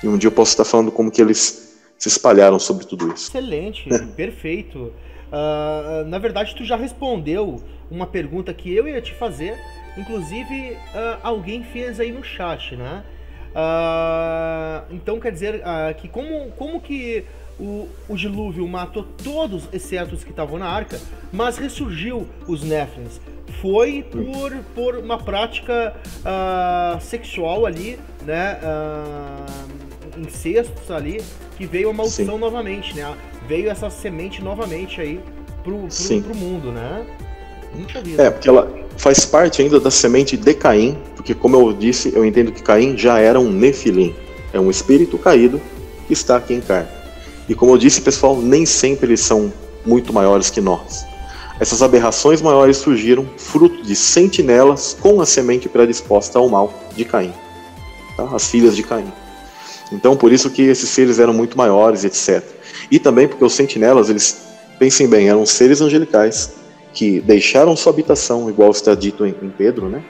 E um dia eu posso estar falando como que eles se espalharam sobre tudo isso. Excelente, perfeito. Uh, na verdade, tu já respondeu uma pergunta que eu ia te fazer, inclusive uh, alguém fez aí no chat, né? Uh, então quer dizer que como, como que o, o dilúvio matou todos, exceto os que estavam na arca, mas ressurgiu os Néflins. Foi por, por uma prática sexual ali, né? Uh, incestos ali, que veio a maldição Sim. novamente, né? Veio essa semente novamente aí pro, pro, pro mundo, né? É, porque ela faz parte ainda da semente de Caim, porque como eu disse, eu entendo que Caim já era um Nefilim, é um espírito caído que está aqui em carne. E como eu disse, pessoal, nem sempre eles são muito maiores que nós. Essas aberrações maiores surgiram fruto de sentinelas com a semente predisposta ao mal de Caim, tá? as filhas de Caim. Então, por isso que esses seres eram muito maiores, etc. E também porque os sentinelas, eles, pensem bem, eram seres angelicais que deixaram sua habitação, igual está dito em, Pedro, né?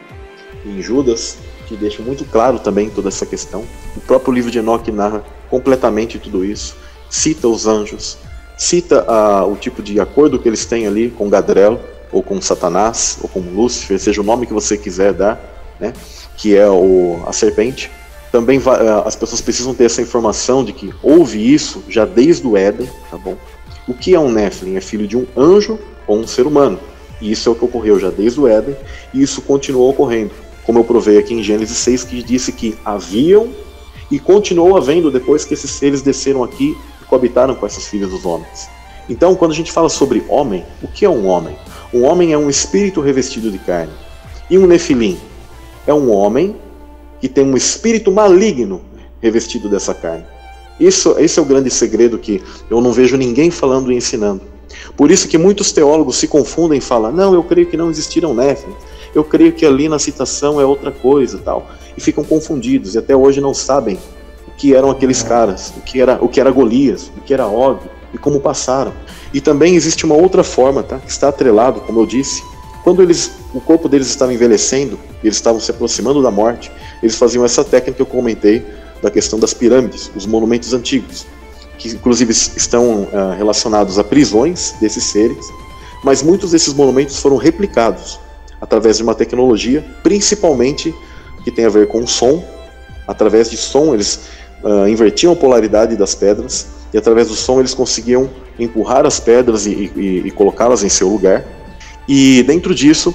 em Judas, que deixa muito claro também toda essa questão. O próprio livro de Enoque narra completamente tudo isso cita os anjos, cita ah, o tipo de acordo que eles têm ali com Gadrel, ou com Satanás, ou com Lúcifer, seja o nome que você quiser dar, né, que é o, a serpente. Também ah, as pessoas precisam ter essa informação de que houve isso já desde o Éden, tá bom? O que é um Nephilim? É filho de um anjo ou um ser humano. E isso é o que ocorreu já desde o Éden, e isso continuou ocorrendo. Como eu provei aqui em Gênesis 6, que disse que haviam e continuou havendo depois que esses seres desceram aqui coabitaram com essas filhas dos homens. Então, quando a gente fala sobre homem, o que é um homem? Um homem é um espírito revestido de carne. E um nefilim é um homem que tem um espírito maligno revestido dessa carne. Isso, esse é o grande segredo que eu não vejo ninguém falando e ensinando. Por isso que muitos teólogos se confundem e falam: não, eu creio que não existiram néfilins, eu creio que ali na citação é outra coisa tal. E ficam confundidos e até hoje não sabem que eram aqueles caras, o que era, o que era Golias, o que era Og e como passaram. E também existe uma outra forma, tá? Que está atrelado, como eu disse, quando eles, o corpo deles estava envelhecendo, eles estavam se aproximando da morte, eles faziam essa técnica que eu comentei da questão das pirâmides, os monumentos antigos, que inclusive estão uh, relacionados a prisões desses seres, mas muitos desses monumentos foram replicados através de uma tecnologia, principalmente que tem a ver com som. Através de som, eles uh, invertiam a polaridade das pedras e através do som eles conseguiam empurrar as pedras e, e, e colocá-las em seu lugar. E dentro disso,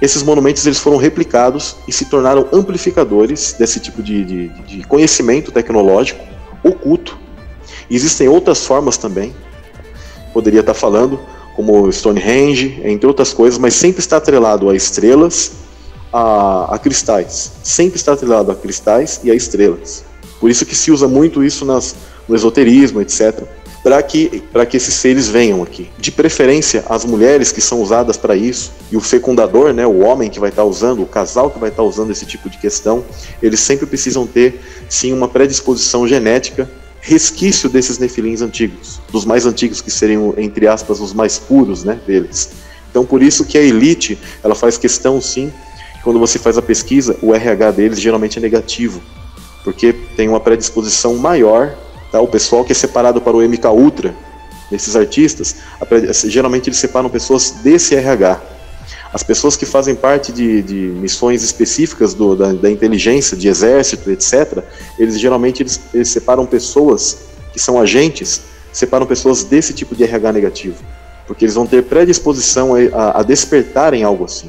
esses monumentos eles foram replicados e se tornaram amplificadores desse tipo de, de, de conhecimento tecnológico oculto. Existem outras formas também, poderia estar falando, como Stonehenge, entre outras coisas, mas sempre está atrelado a estrelas, a, a cristais. Sempre está atrelado a cristais e a estrelas. Por isso que se usa muito isso nas, no esoterismo, etc. para que, que esses seres venham aqui. De preferência, as mulheres que são usadas para isso, e o fecundador, né, o homem que vai estar tá usando, o casal que vai estar tá usando esse tipo de questão, eles sempre precisam ter, sim, uma predisposição genética, resquício desses nefilins antigos, dos mais antigos, que seriam, entre aspas, os mais puros né, deles. Então, por isso que a elite, ela faz questão, sim, quando você faz a pesquisa, o RH deles geralmente é negativo, porque tem uma predisposição maior Tá? O pessoal que é separado para o MK Ultra, desses artistas, geralmente eles separam pessoas desse RH. As pessoas que fazem parte de, de missões específicas do, da, da, inteligência, de exército, etc., eles geralmente eles, eles separam pessoas que são agentes, separam pessoas desse tipo de RH negativo, porque eles vão ter predisposição a, a despertarem algo assim.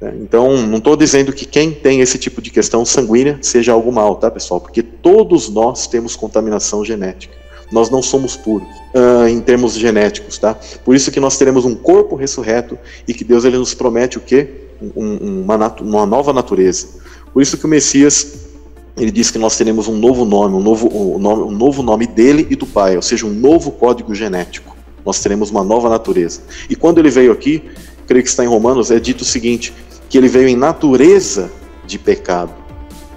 Né? Então, não estou dizendo que quem tem esse tipo de questão sanguínea seja algo mal, tá, pessoal? Porque todos nós temos contaminação genética. Nós não somos puros uh, em termos genéticos, tá? Por isso que nós teremos um corpo ressurreto e que Deus ele nos promete o quê? Um, uma, uma nova natureza. Por isso que o Messias ele diz que nós teremos um novo nome, um novo, um nome, um novo nome dele e do Pai, ou seja, um novo código genético. Nós teremos uma nova natureza. E quando ele veio aqui, creio que está em Romanos, é dito o seguinte: que ele veio em natureza de pecado.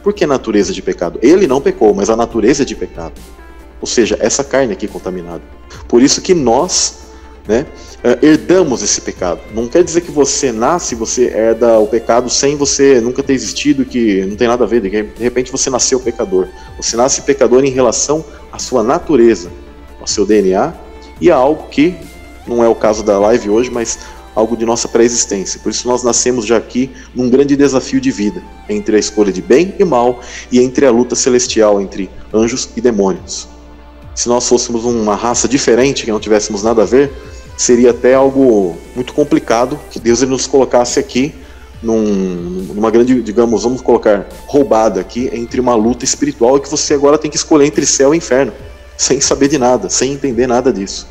Por que natureza de pecado? Ele não pecou, mas a natureza de pecado. Ou seja, essa carne aqui contaminada. Por isso que nós né, eh, herdamos esse pecado. Não quer dizer que você nasce, você herda o pecado sem você nunca ter existido, que não tem nada a ver, de repente você nasceu pecador. Você nasce pecador em relação à sua natureza, ao seu DNA e a algo que não é o caso da live hoje, mas algo de nossa pré-existência. Por isso nós nascemos já aqui num grande desafio de vida, entre a escolha de bem e mal e entre a luta celestial entre anjos e demônios. Se nós fôssemos uma raça diferente, que não tivéssemos nada a ver, seria até algo muito complicado que Deus nos colocasse aqui num, numa grande, digamos, vamos colocar, roubada aqui entre uma luta espiritual que você agora tem que escolher entre céu e inferno, sem saber de nada, sem entender nada disso.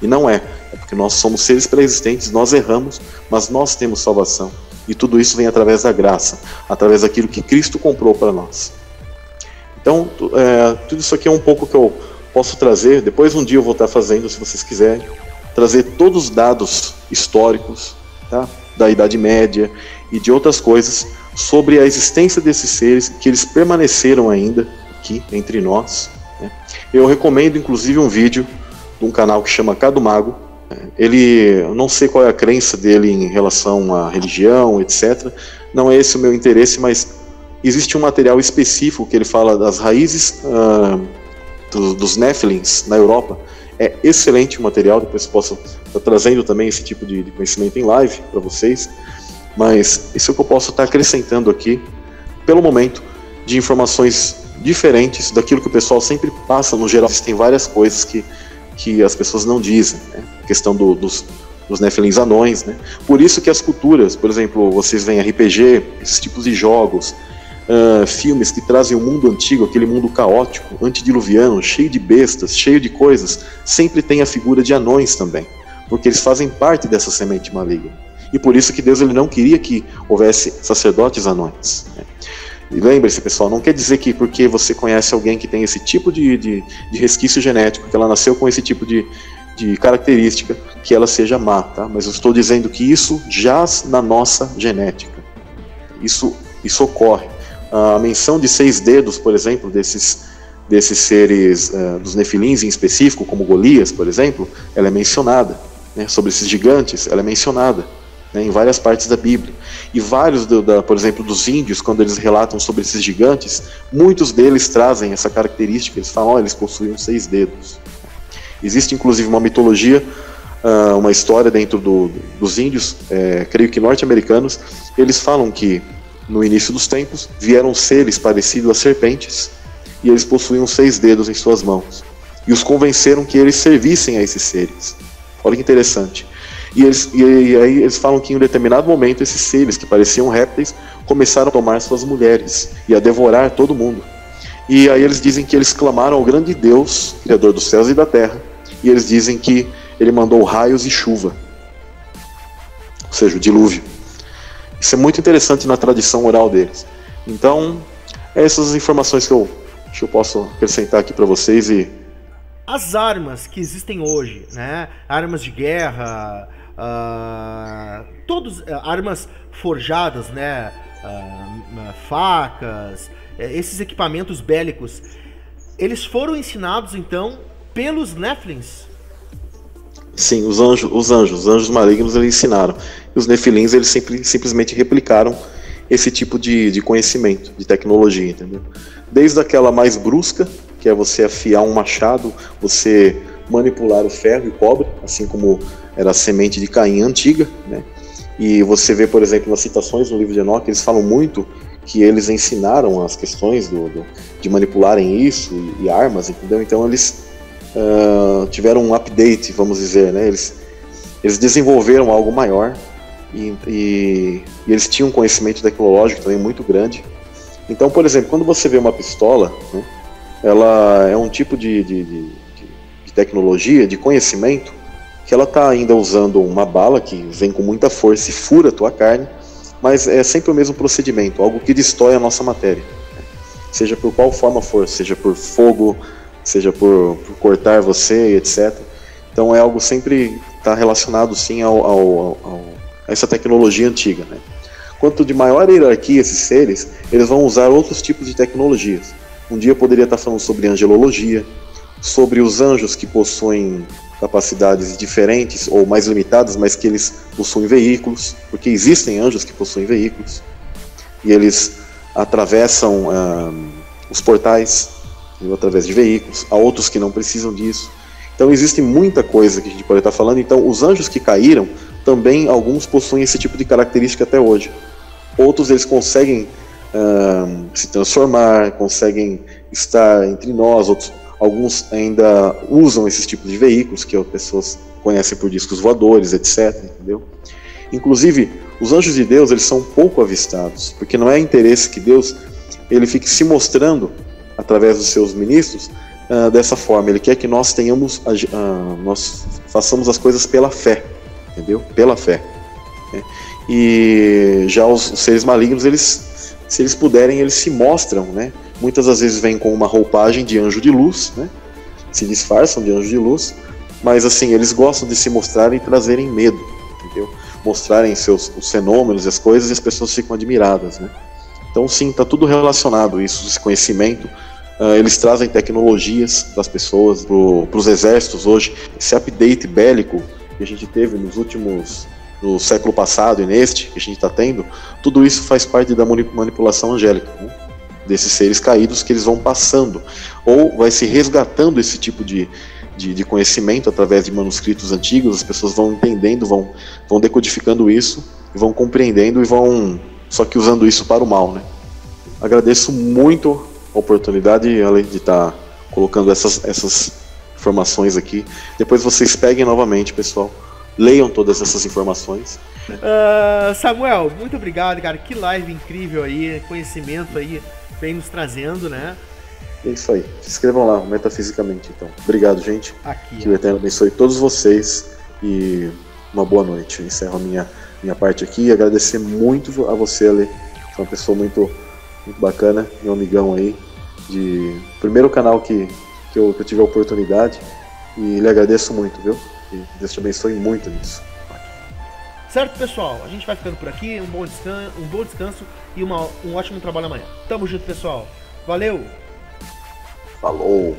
E não é. É porque nós somos seres pré-existentes, nós erramos, mas nós temos salvação. E tudo isso vem através da graça, através daquilo que Cristo comprou para nós. Então, é, tudo isso aqui é um pouco que eu posso trazer. Depois, um dia, eu vou estar fazendo, se vocês quiserem, trazer todos os dados históricos tá? da Idade Média e de outras coisas sobre a existência desses seres, que eles permaneceram ainda aqui entre nós. Né? Eu recomendo, inclusive, um vídeo de um canal que chama Cado Mago. Ele, não sei qual é a crença dele em relação à religião, etc. Não é esse o meu interesse, mas existe um material específico que ele fala das raízes uh, dos, dos Nephilims na Europa. É excelente o material, depois posso estar trazendo também esse tipo de, de conhecimento em live para vocês. Mas isso é o que eu posso estar acrescentando aqui, pelo momento, de informações diferentes daquilo que o pessoal sempre passa no geral. Existem várias coisas que que as pessoas não dizem, né? a questão do, dos, dos Nephilims anões, né? Por isso que as culturas, por exemplo, vocês veem RPG, esses tipos de jogos, uh, filmes que trazem o mundo antigo, aquele mundo caótico, antediluviano, cheio de bestas, cheio de coisas, sempre tem a figura de anões também, porque eles fazem parte dessa semente maligna. E por isso que Deus ele não queria que houvesse sacerdotes anões. Né? E lembre-se, pessoal, não quer dizer que porque você conhece alguém que tem esse tipo de, de, de resquício genético, que ela nasceu com esse tipo de, de característica, que ela seja má, tá? Mas eu estou dizendo que isso jaz na nossa genética. Isso, isso ocorre. A menção de seis dedos, por exemplo, desses, desses seres, uh, dos nefilins em específico, como Golias, por exemplo, ela é mencionada. Né? Sobre esses gigantes, ela é mencionada né, em várias partes da Bíblia. E vários, do, da, por exemplo, dos índios, quando eles relatam sobre esses gigantes, muitos deles trazem essa característica, eles falam, oh, eles possuíam seis dedos. Existe inclusive uma mitologia, uh, uma história dentro do, dos índios, é, creio que norte-americanos, eles falam que no início dos tempos vieram seres parecidos a serpentes e eles possuíam seis dedos em suas mãos. E os convenceram que eles servissem a esses seres. Olha que interessante. E, eles, e, aí eles falam que em um determinado momento esses seres que pareciam répteis começaram a tomar suas mulheres e a devorar todo mundo. E aí eles dizem que eles clamaram ao grande Deus, Criador dos céus e da terra, e eles dizem que ele mandou raios e chuva, ou seja, o dilúvio. Isso é muito interessante na tradição oral deles. Então, essas informações que eu, que eu posso acrescentar aqui para vocês e as armas que existem hoje, né? Armas de guerra, uh, todos uh, armas forjadas, né? Uh, facas, eh, esses equipamentos bélicos, eles foram ensinados então pelos Nephilims. Sim, os anjos, os anjos, os anjos malignos eles ensinaram. E os Nefilins eles sempre, simplesmente replicaram esse tipo de, de conhecimento, de tecnologia, entendeu? Desde aquela mais brusca, que é você afiar um machado, você manipular o ferro e o cobre, assim como era a semente de Caim antiga, né? E você vê, por exemplo, nas citações no livro de Enoch, eles falam muito que eles ensinaram as questões do, do de manipularem isso e, e, armas, entendeu? Então eles uh, tiveram um update, vamos dizer, né? Eles, eles desenvolveram algo maior e, e, e eles tinham um conhecimento tecnológico também muito grande. Então, por exemplo, quando você vê uma pistola, né, ela é um tipo de, de, de, de tecnologia, de conhecimento, que ela está ainda usando uma bala que vem com muita força e fura a tua carne, mas é sempre o mesmo procedimento, algo que destrói a nossa matéria. Seja por qual forma for, seja por fogo, seja por, por cortar você, etc. Então é algo sempre está relacionado sim ao, ao, ao, a essa tecnologia antiga. Né? Quanto de maior hierarquia esses seres, eles vão usar outros tipos de tecnologias. Um dia eu poderia estar falando sobre angelologia, sobre os anjos que possuem capacidades diferentes ou mais limitadas, mas que eles possuem veículos, porque existem anjos que possuem veículos e eles atravessam ah, os portais através de veículos, há outros que não precisam disso. Então existe muita coisa que a gente pode estar falando. Então os anjos que caíram também alguns possuem esse tipo de característica até hoje. Outros eles conseguem uh, se transformar, conseguem estar entre nós. Outros, alguns ainda usam esses tipos de veículos que as pessoas conhecem por discos voadores, etc. Entendeu? Inclusive os anjos de Deus eles são pouco avistados, porque não é interesse que Deus ele fique se mostrando através dos seus ministros uh, dessa forma. Ele quer que nós tenhamos, uh, nós façamos as coisas pela fé, entendeu? Pela fé. Né? E já os, os, seres malignos, eles, se eles puderem, eles se mostram, né? Muitas das vezes vêm com uma roupagem de anjo de luz, né? Se disfarçam de anjo de luz, mas assim eles gostam de se mostrarem e trazerem medo, entendeu? Mostrarem seus os fenômenos e as coisas e as pessoas ficam admiradas, né? Então sim, está tudo relacionado isso, esse conhecimento Uh, eles trazem tecnologias para as pessoas, para os exércitos hoje. Esse update bélico que a gente teve nos últimos no século passado e neste que a gente está tendo, tudo isso faz parte da manipulação angélica, né? desses seres caídos que eles vão passando, ou vai se resgatando esse tipo de, de, de, conhecimento através de manuscritos antigos, as pessoas vão entendendo, vão, vão decodificando isso, vão compreendendo e vão, só que usando isso para o mal. Né? Agradeço muito oportunidade, além de estar tá colocando essas, essas informações aqui. Depois vocês peguem novamente, pessoal. Leiam todas essas informações. Uh, Samuel, muito obrigado, cara. Que live incrível aí, conhecimento aí, vem nos trazendo, né? É isso aí. Se inscrevam lá, metafisicamente, então. Obrigado, gente. Aqui, que o Eterno abençoe todos vocês e uma boa noite. Eu encerro a minha, minha parte aqui e agradecer muito a você, Ale. Foi uma pessoa muito, muito bacana, meu amigão aí de primeiro canal que, que, eu, que eu tive a oportunidade e lhe agradeço muito, viu? Deus te abençoe muito nisso. Certo, pessoal? A gente vai ficando por aqui. Um bom descanso, um bom descanso e uma, um ótimo trabalho amanhã. Tamo junto, pessoal. Valeu! Falou!